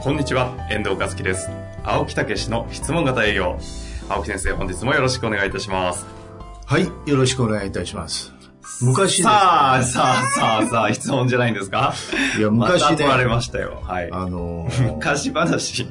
こんにちは、遠藤和樹です。青木武の質問型営業。青木先生、本日もよろしくお願いいたします。はい、よろしくお願いいたします。昔さあ、さあ、さあ、さあ、質問じゃないんですか？いや、昔ね、また来られましたよ。はい。あのー昔話。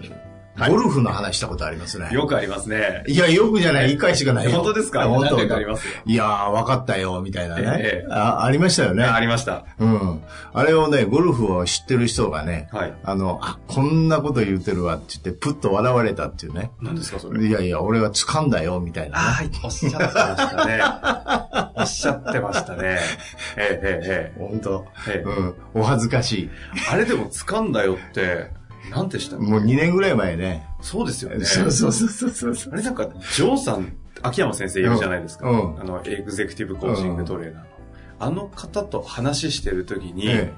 はいゴルフの話したことありますね。よくありますね。いや、よくじゃない、一回しかないよ。本当ですか？本当何回かありますよいやー、分かったよ、みたいなね。ええあありましたよね。ありました。うん。あれをね、ゴルフを知ってる人がね、はいあの、あ、こんなこと言ってるわって言って、プッと笑われたっていうね。何ですか、それ？いやいや、俺は掴んだよ、みたいな、ね。ああ、おっしゃってましたね。おっしゃってましたね。ええ、ええ、本当、ええうん。お恥ずかしい。ええ。あれでも掴んだよって、何でしたもう2年ぐらい前ね。そうですよね。そうそうそうそうそう。あれなんか、ジョーさん、秋山先生いるじゃないですか？うんうんあの、エグゼクティブコーチングトレーナーの。あの方と話してる時に、え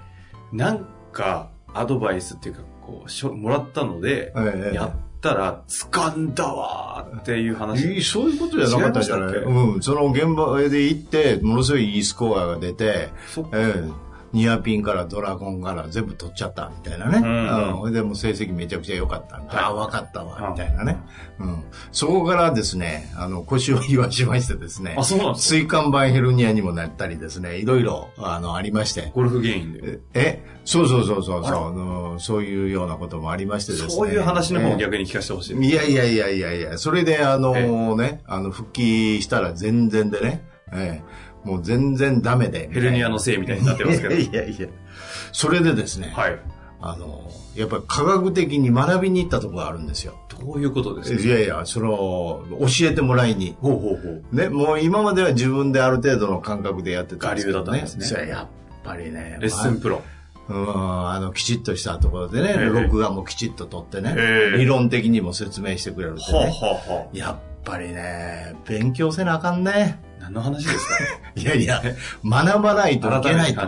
なんか、アドバイスっていうか、こう、しょもらったので、えええやったら、掴んだわーっていう話。いいそういうことじゃなかったじゃない？うん。その現場で行って、ものすごいいいスコアが出て、そっかええニアピンからドラゴンから全部取っちゃったみたいなね。うんうん。でもう成績めちゃくちゃ良かったみたいあ、分かったわ、みたいなね。うん。そこからですね、あの、腰を言わしましてですねあ、、そうなんですか？椎間板ヘルニアにもなったりですね、いろいろ、あの、ありまして。ゴルフ原因で。え、え？そうそうそうそうそうあの、そういうようなこともありましてですね。そういう話の方をええ逆に聞かせてほしい。いやいやいやいやいや、それであのえね、あの、復帰したら全然でね、ええ、もう全然ダメで。ヘルニアのせいみたいになってますけど。いやいや。それでですね、はい。あの、やっぱり科学的に学びに行ったところがあるんですよ。どういうことですか？いやいや、その、教えてもらいに。ほうほうほう。ね、もう今までは自分である程度の感覚でやってたんですけど我流だったんですねやっぱりね。レッスンプロ。うん、あの、きちっとしたところでね、ええ録画もきちっと撮ってね、ええ理論的にも説明してくれるってはあ、ね。やっぱりね、勉強せなあかんね。何の話ですか？いやいや、学ばないといけないと。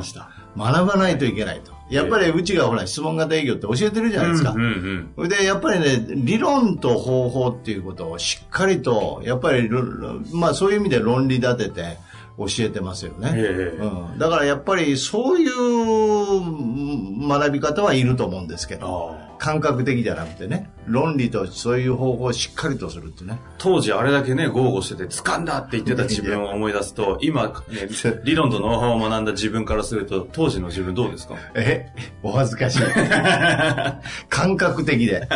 学ばないといけないと。やっぱりうちがほら質問型営業って教えてるじゃないですかうん。うんそれで、やっぱりね、理論と方法っていうことをしっかりと、やっぱりろ、まあそういう意味で論理立てて教えてますよね。ええうん、だからやっぱりそういううん学び方はいると思うんですけど、感覚的じゃなくてね、論理とそういう方法をしっかりとするってね。当時あれだけね、豪語してて、掴んだって言ってた自分を思い出すと、今、ね、理論とノウハウを学んだ自分からすると、当時の自分どうですか？えお恥ずかしい。感覚的で。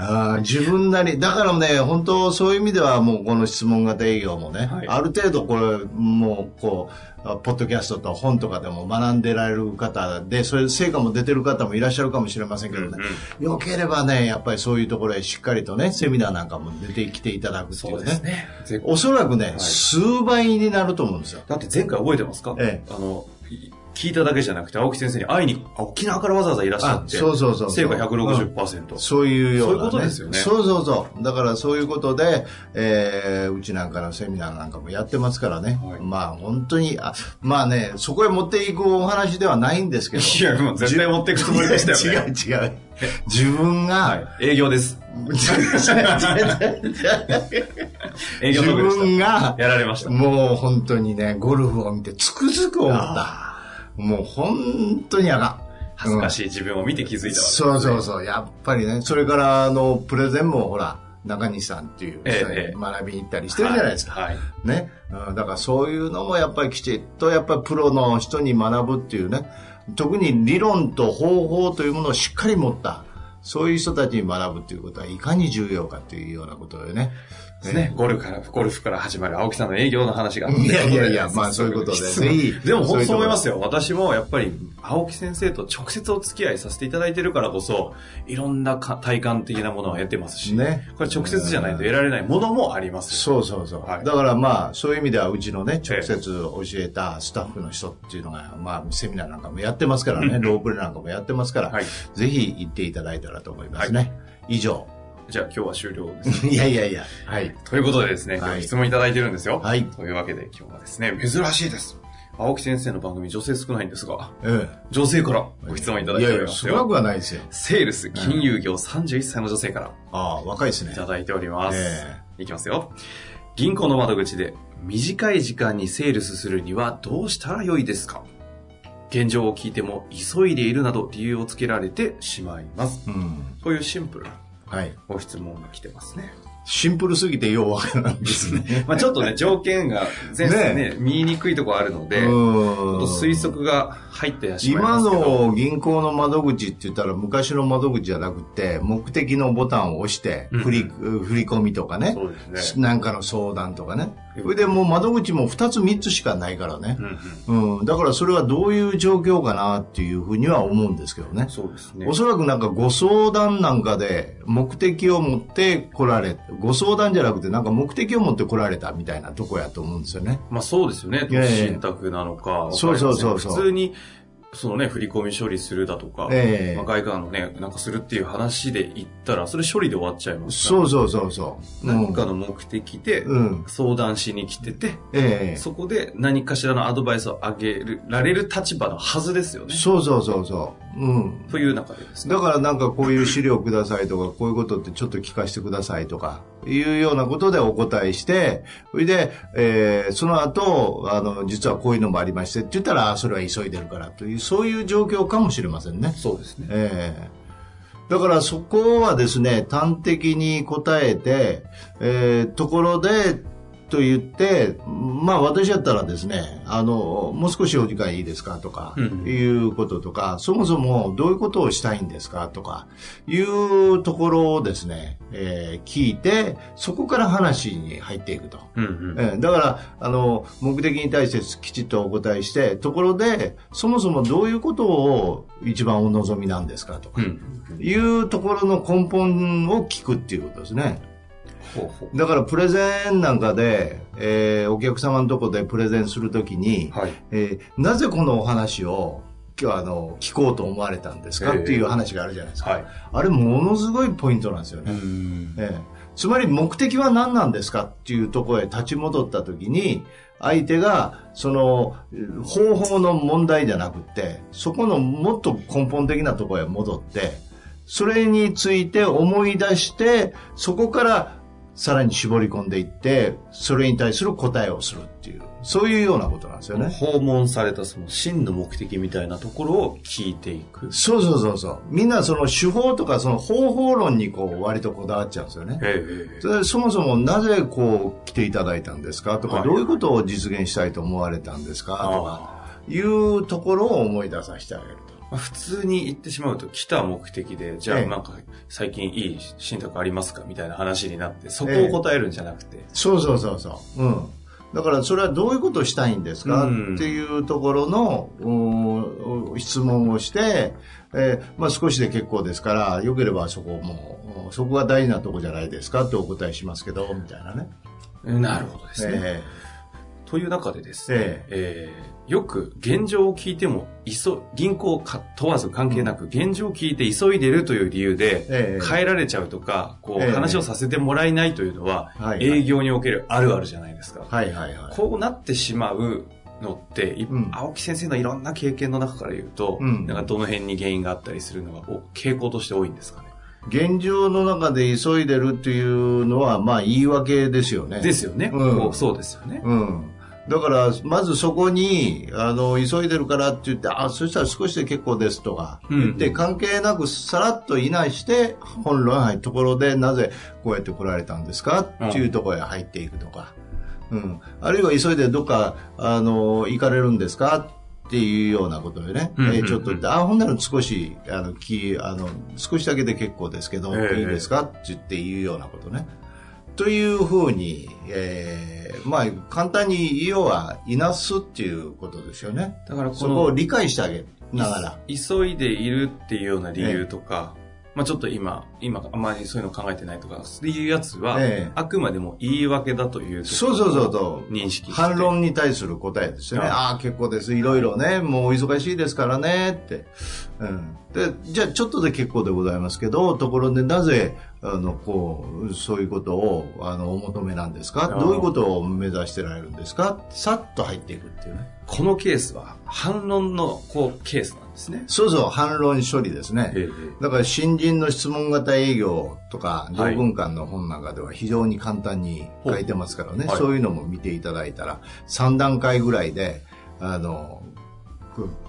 あー自分なり、だからね、本当そういう意味ではもうこの質問型営業もね、はい。ある程度これ、もうこう、あポッドキャストと本とかでも学んでられる方で、そういう成果も出てる方もいらっしゃるかもしれませんけどね、よければね、やっぱりそういうところへしっかりとね、セミナーなんかも出てきていただくっていうね。ね。ぜおそらくね、い。数倍になると思うんですよ。だって前回覚えてますか？えあの、い聞いただけじゃなくて、青木先生に会いに、あ沖縄からわざわざいらっしゃって、あそうそうそう成果160%。そういうような、ね。そういうことですよねそうそうそう。だからそういうことで、えー、うちなんかのセミナーなんかもやってますからね。はいまあ本当に、あまあね、そこへ持っていくお話ではないんですけど。いや、もう絶対持っていくつもりでしたよね。違う違う。自分が、はい。営業です。営業自。分が、やられました。もう本当にね、ゴルフを見てつくづく思った。もう本当にあかん。恥ずかしい自分を見て気づいたわけです、そうそうそう。やっぱりね、それから、あの、プレゼンもほら、中西さんっていう人ええに学びに行ったりしてるじゃないですか。はい。はいね。うんだからそういうのもやっぱりきちっとやっぱりプロの人に学ぶっていうね、特に理論と方法というものをしっかり持った、そういう人たちに学ぶっていうことはいかに重要かというようなことでね、ですね。ゴルフから、ゴルフから始まる青木さんの営業の話が。いやいやいや、まあそういうことで、ぜひ。でも本当そう思いますよ。よ。私もやっぱり青木先生と直接お付き合いさせていただいてるからこそ、いろんなか体感的なものを得てますし、ね。これ直接じゃないと得られないものもありますよ。そうそうそう。はいだからまあ、そういう意味では、うちのね、直接教えたスタッフの人っていうのが、まあ、セミナーなんかもやってますからね、ロープレなんかもやってますから、はい。ぜひ行っていただいたらと思いますね。以上。じゃあ今日は終了です。いやいやいや。はい。ということでですね、今はい日質問いただいてるんですよ。はい。というわけで今日はですね、珍しいです。青木先生の番組女性少ないんですが、え女性からご質問いただいておいやいや。少なくはないですよ。セールス金融業31歳の女性からああ、若いですねい。ただいております。えいきますよ。銀行の窓口で短い時間にセールスするにはどうしたらよいですか？現状を聞いても急いでいるなど理由をつけられてしまいます。うん。というシンプルなはい。ご質問が来てますね。シンプルすぎてようわからないですね。まあちょっとね、条件が全然ね、見えにくいところあるので、ちょっと推測が入ってしまいま今すけど。の銀行の窓口って言ったら昔の窓口じゃなくて目的のボタンを押してうん振り,、振り込みとかねね。なんかの相談とかねうんそれでもう窓口も2つ3つしかないからねう、んうん。うん、だからそれはどういう状況かなっていうふうには思うんですけどねそうですねお。そらくなんかご相談なんかで目的を持って来られご相談じゃなくてなんか目的を持って来られたみたいなとこやと思うんですよねまあそうですよね。信託なのか。そうそうそうそう普通に、そのね、振り込み処理するだとか、ええまあ、外貨のね、なんかするっていう話で言ったら、それ処理で終わっちゃいますそうそうそうそう、うん、何かの目的でうん相談しに来てて、ええそこで何かしらのアドバイスをあげられる立場のはずですよね。そうそうそうそう。うん。という中でですね。だからなんかこういう資料くださいとか、こういうことってちょっと聞かせてくださいとか、いうようなことでお答えして、それで、えーその後、あの、実はこういうのもありましてって言ったら、あそれは急いでるからという、そういう状況かもしれませんね。そうですね。ええだからそこはですね、端的に答えて、えーところで、と言って、まあ私だったらですね、あの、もう少しお時間いいですかとか、うんいうこととか、そもそもどういうことをしたいんですかとか、いうところをですね、えー聞いて、そこから話に入っていくと。うんうん。ええだから、あの、目的に対してきちっとお答えして、ところで、そもそもどういうことを一番お望みなんですかとか、うん。いうところの根本を聞くっていうことですね。だから、プレゼンなんかで、えーお客様のとこでプレゼンするときにう。、はい。えーなぜこのお話を今日あの聞こうと思われたんですか、ええっていう話があるじゃないですか。はい。あれ、ものすごいポイントなんですよね。んええつまり目的は何なんですかっていうところへ立ち戻った時に相手がその方法の問題じゃなくてそこのもっと根本的なところへ戻ってそれについて思い出してそこからさらに絞り込んでいってそれに対する答えをするっていうそういうようなことなんですよね。訪問されたその真の目的みたいなところを聞いていく。そうそうそうそう。みんなその手法とかその方法論にこう割とこだわっちゃうんですよね。ええそそもそもなぜこう来ていただいたんですかとか、はいどういうことを実現したいと思われたんですかとか、あいうところを思い出させてあげると。まあ普通に言ってしまうと来た目的で、じゃあええなんか最近いい信託ありますかみたいな話になって、そこを答えるんじゃなくて、そうそうそうそう。うん。だからそれはどういうことをしたいんですか、うんっていうところのうん質問をして、えーまあ、少しで結構ですから、よければそこも、うんそこが大事なとこじゃないですかってお答えしますけど、みたいなね。なるほどですね。えという中でですね、ええーよく現状を聞いても、急銀行か問わず関係なく、現状を聞いて急いでるという理由で、ええ変えられちゃうとか、こう、ええ話をさせてもらえないというのは、営業におけるあるあるじゃないですか。はいはいはい。こうなってしまうのって、いうん青木先生のいろんな経験の中から言うと、うんなんかどの辺に原因があったりするのがお傾向として多いんですかね？現状の中で急いでるっていうのは、まあ言い訳ですよね。ですよね。うんそうですよね。うん。だから、まずそこに、あの、急いでるからって言って、あ、そしたら少しで結構ですとか、言って、うん。関係なくさらっといなして、本論入るところで、なぜこうやって来られたんですか？っていうところへ入っていくとか、うん。あるいは急いでどっか、あの、行かれるんですか？っていうようなことでね、うんうんうん。えーちょっと言って、あ、ほんなら少し、あの、きあの、少しだけで結構ですけど、ええ。いいですか？って言って言うようなことね。っというふうに、えー、まあ、簡単に要は、いなすっていうことですよね。だからこそこをの、理解してあげながら。い急いでいるっていうような理由とか、まあちょっと今、今あまりそういうの考えてないとか、っていうやつは、ええあくまでも言い訳だというそうそうそうそう。認識反論に対する答えですよね。あああ、結構です。いろいろね、もうお忙しいですからね、って。うん。で、じゃあちょっとで結構でございますけど、ところでなぜ、あの、こう、そういうことを、あの、お求めなんですか？あどういうことを目指してられるんですか？さっと入っていくっていうね。このケースは反論のこうケースなんですね。そうそう、反論処理ですね。えだから新人の質問型営業とか、はい。両文館の本なんかでは非常に簡単に書いてますからね、はい。そういうのも見ていただいたら、3段階ぐらいで、あの、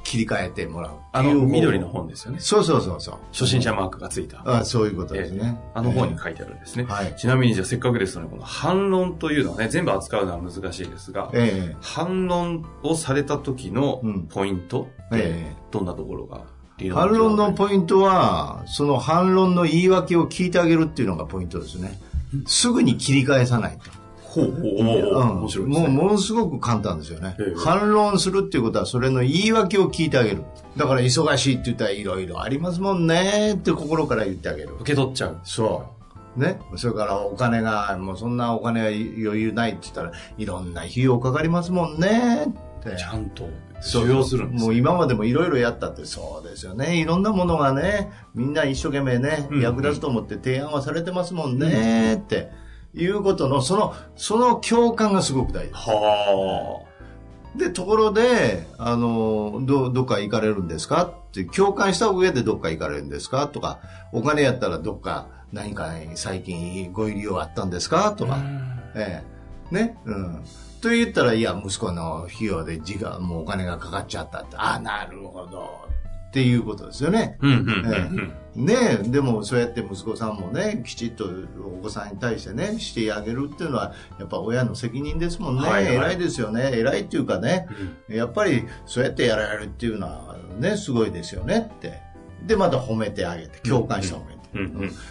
切り替えてもらうあの緑の本ですよね。そうそうそうそう。初心者マークがついた。あそういうことですええね。あの本に書いてあるんですね。はいちなみにじゃあせっかくですので、この反論というのはね、全部扱うのは難しいですが、ええ反論をされた時のうんポイントってええどんなところが反論のポイントは、その反論の言い訳を聞いてあげるっていうのがポイントですね。すぐに切り返さないと。トほうほうほう。うん。面白いですね。もうものすごく簡単ですよね、ええ。反論するっていうことはそれの言い訳を聞いてあげる。だから忙しいって言ったらいろいろありますもんねって心から言ってあげる。受け取っちゃう。そう。ね。それからお金がもうそんなお金は余裕ないって言ったらいろんな費用かかりますもんねって。ちゃんとそう受容するんですもう今までもいろいろやったってそうですよね。いろんなものがねみんな一生懸命ね、うん。役立つと思って提案はされてますもんねっていうことのそのその共感がすごく大事はで、ところで、あの、ど、どっか行かれるんですかって、共感した上でどっか行かれるんですかとか、お金やったらどっか何か最近ご入り用あったんですか？とあ。か、ええ。ね。うん。と言ったら、いや、息子の費用で時間、もうお金がかかっちゃったって、ああ、なるほど。っていうことですよね。うんうんうんうん。ねえ、でもそうやって息子さんもね、きちっとお子さんに対してね、してあげるっていうのは、やっぱ親の責任ですもんね。はいはい偉いですよね。偉いっていうかね、やっぱりそうやってやられるっていうのはね、すごいですよねって。で、また褒めてあげて、共感して褒めて。うんうん。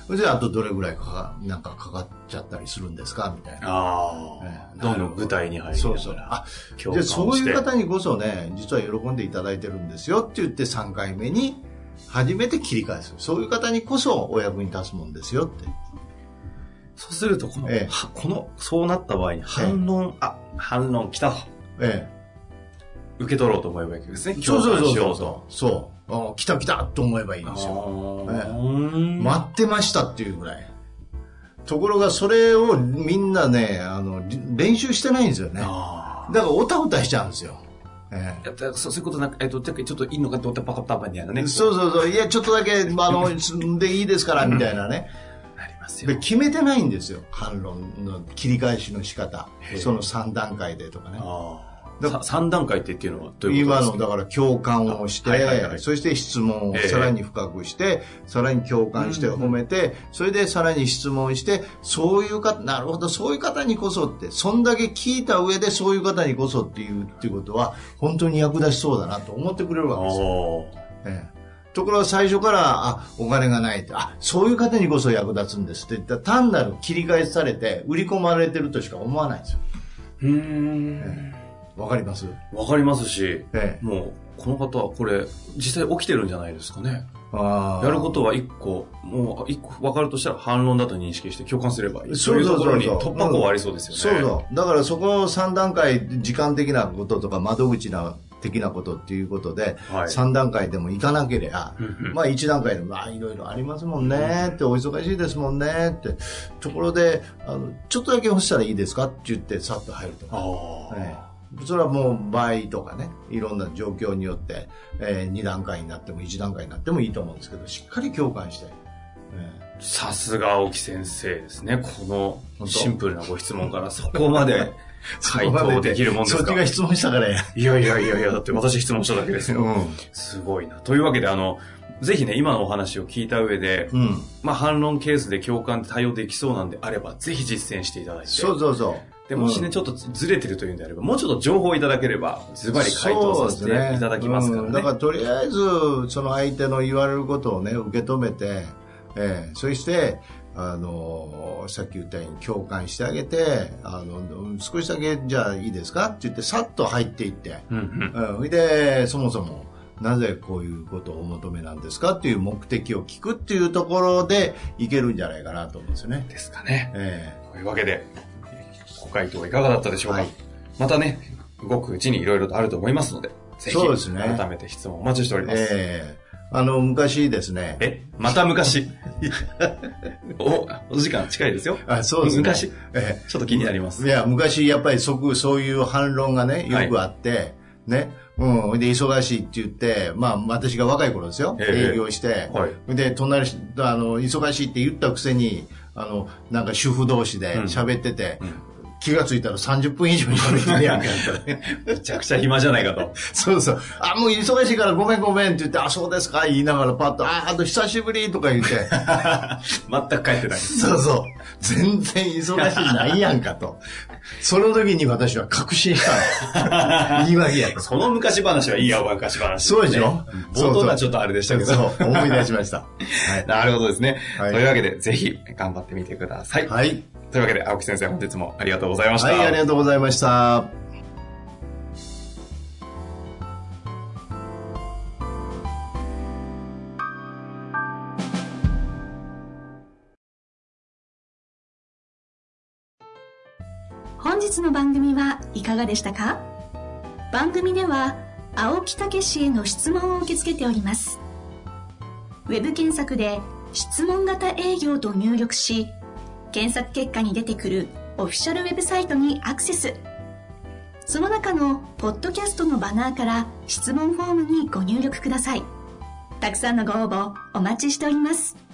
それで、あとどれぐらいかか、なんかかかっちゃったりするんですか？みたいな。あええあ。どんどん具体に入りそうそう。あ、共感で、そういう方にこそね、実は喜んでいただいてるんですよって言って3回目に初めて切り返す。そういう方にこそお役に立つもんですよって。そうすると、この、ええはこの、そうなった場合に反論、あ、反論来たと。え受け取ろうと思えばいいわけですね。え。そうそうそう共感しよそうと。そう。あ来た来たと思えばいいんですよ。あええー待ってましたっていうぐらい。ところがそれをみんなね、あの、り練習してないんですよね。あだからおたおたしちゃうんですよ。ええそうそういうことなんか、えっと、ちょっといいのかって思ったらパカパカみたいなね。そうそうそう。いや、ちょっとだけ、まああの、でいいですから、みたいなね。なりますよで。決めてないんですよ反論の切り返しの仕方その3段階でとかねあだあ。さ三段階ってっていうのはどういうことですか？今のだから共感をして、あはいはいはいそして質問をええさらに深くして、さらに共感して褒めて、それでさらに質問してそういう方なるほどそういう方にこそってそんだけ聞いた上でそういう方にこそっていうっていうことは本当に役立ちそうだなと思ってくれるわけですよええところが最初から、あ、お金がないって、あ、そういう方にこそ役立つんですって言ったら単なる切り返されて、売り込まれてるとしか思わないんですよ。うーん。わかります？わかりますし、ええ。もう、この方はこれ、実際起きてるんじゃないですかね。あーやることは一個、もう一個分かるとしたら反論だと認識して共感すればいい。そうそうところに突破口はありそうですよね。そうそう。だからそこの3段階、時間的なこととか窓口な的なことっていうことで、はい3段階でも行かなければ、まあ1段階でも、まあいろいろありますもんねって、お忙しいですもんねって、ところで、あの、ちょっとだけ干したらいいですかって言ってさっと入るとか。ああ、ええそれはもう場合とかね、いろんな状況によって、え2段階になっても1段階になってもいいと思うんですけど、しっかり共感して。えさすが青木先生ですね。このシンプルなご質問からそこまで え回答できるもんですか？そっちが質問したからや。いやいやいやいや、だって私質問しただけですよ。うん。すごいな。というわけで、あの、ぜひね、今のお話を聞いた上で、うん。まあ、反論ケースで共感対応できそうなんであれば、ぜひ実践していただいて。そうそうそう。でもしね、うんちょっとずれてるというんであれば、もうちょっと情報をいただければ、ズバリ回答させていただきますからね。うんだからとりあえず、その相手の言われることをね、受け止めて、ええそして、あの、さっき言ったように共感してあげて、あの、少しだけじゃあいいですかって言って、さっと入っていって、うんうん。うん、で、そもそも、なぜこういうことをお求めなんですかっていう目的を聞くっていうところでいけるんじゃないかなと思うんですよね。ですかね。えというわけで、ご回答いかがだったでしょうか、はいまたね、動くうちにいろいろとあると思いますので、ぜひ、そうですね改めて質問お待ちしておりえます。ええあの、昔ですね。え、また昔？お、お時間近いですよ。あそうですね。昔？えちょっと気になります。えいや、昔やっぱりそこ、そういう反論がね、よくあって、ね。うん。で、忙しいって言って、まあ、私が若い頃ですよ。ええ営業して。はい。で、隣し、あの、忙しいって言ったくせに、あの、なんか主婦同士で喋ってて、うん気がついたら30分以上喋ってるやん。めちゃくちゃ暇じゃないかと。そうそう。あ、もう忙しいからごめんごめんって言って、あ、そうですか言いながらパッと、あ、あと久しぶりとか言って、全く帰ってない。そうそう。全然忙しいないやんかと。その時に私は確信したの。言い訳やと。その昔話はいいや、昔話、そうでしょ？冒頭がちょっとあれでしたけど。そう、思い出しました。はい。なるほどですね。はいというわけで、ぜひ頑張ってみてください。はい。というわけで、青木先生、本日もありがとうございました。はい、ありがとうございました。本日の番組はいかがでしたか？番組では青木武氏への質問を受け付けておりますウェブ検索で「質問型営業」と入力し検索結果に出てくるオフィシャルウェブサイトにアクセス。その中のポッドキャストのバナーから質問フォームにご入力ください。たくさんのご応募お待ちしております。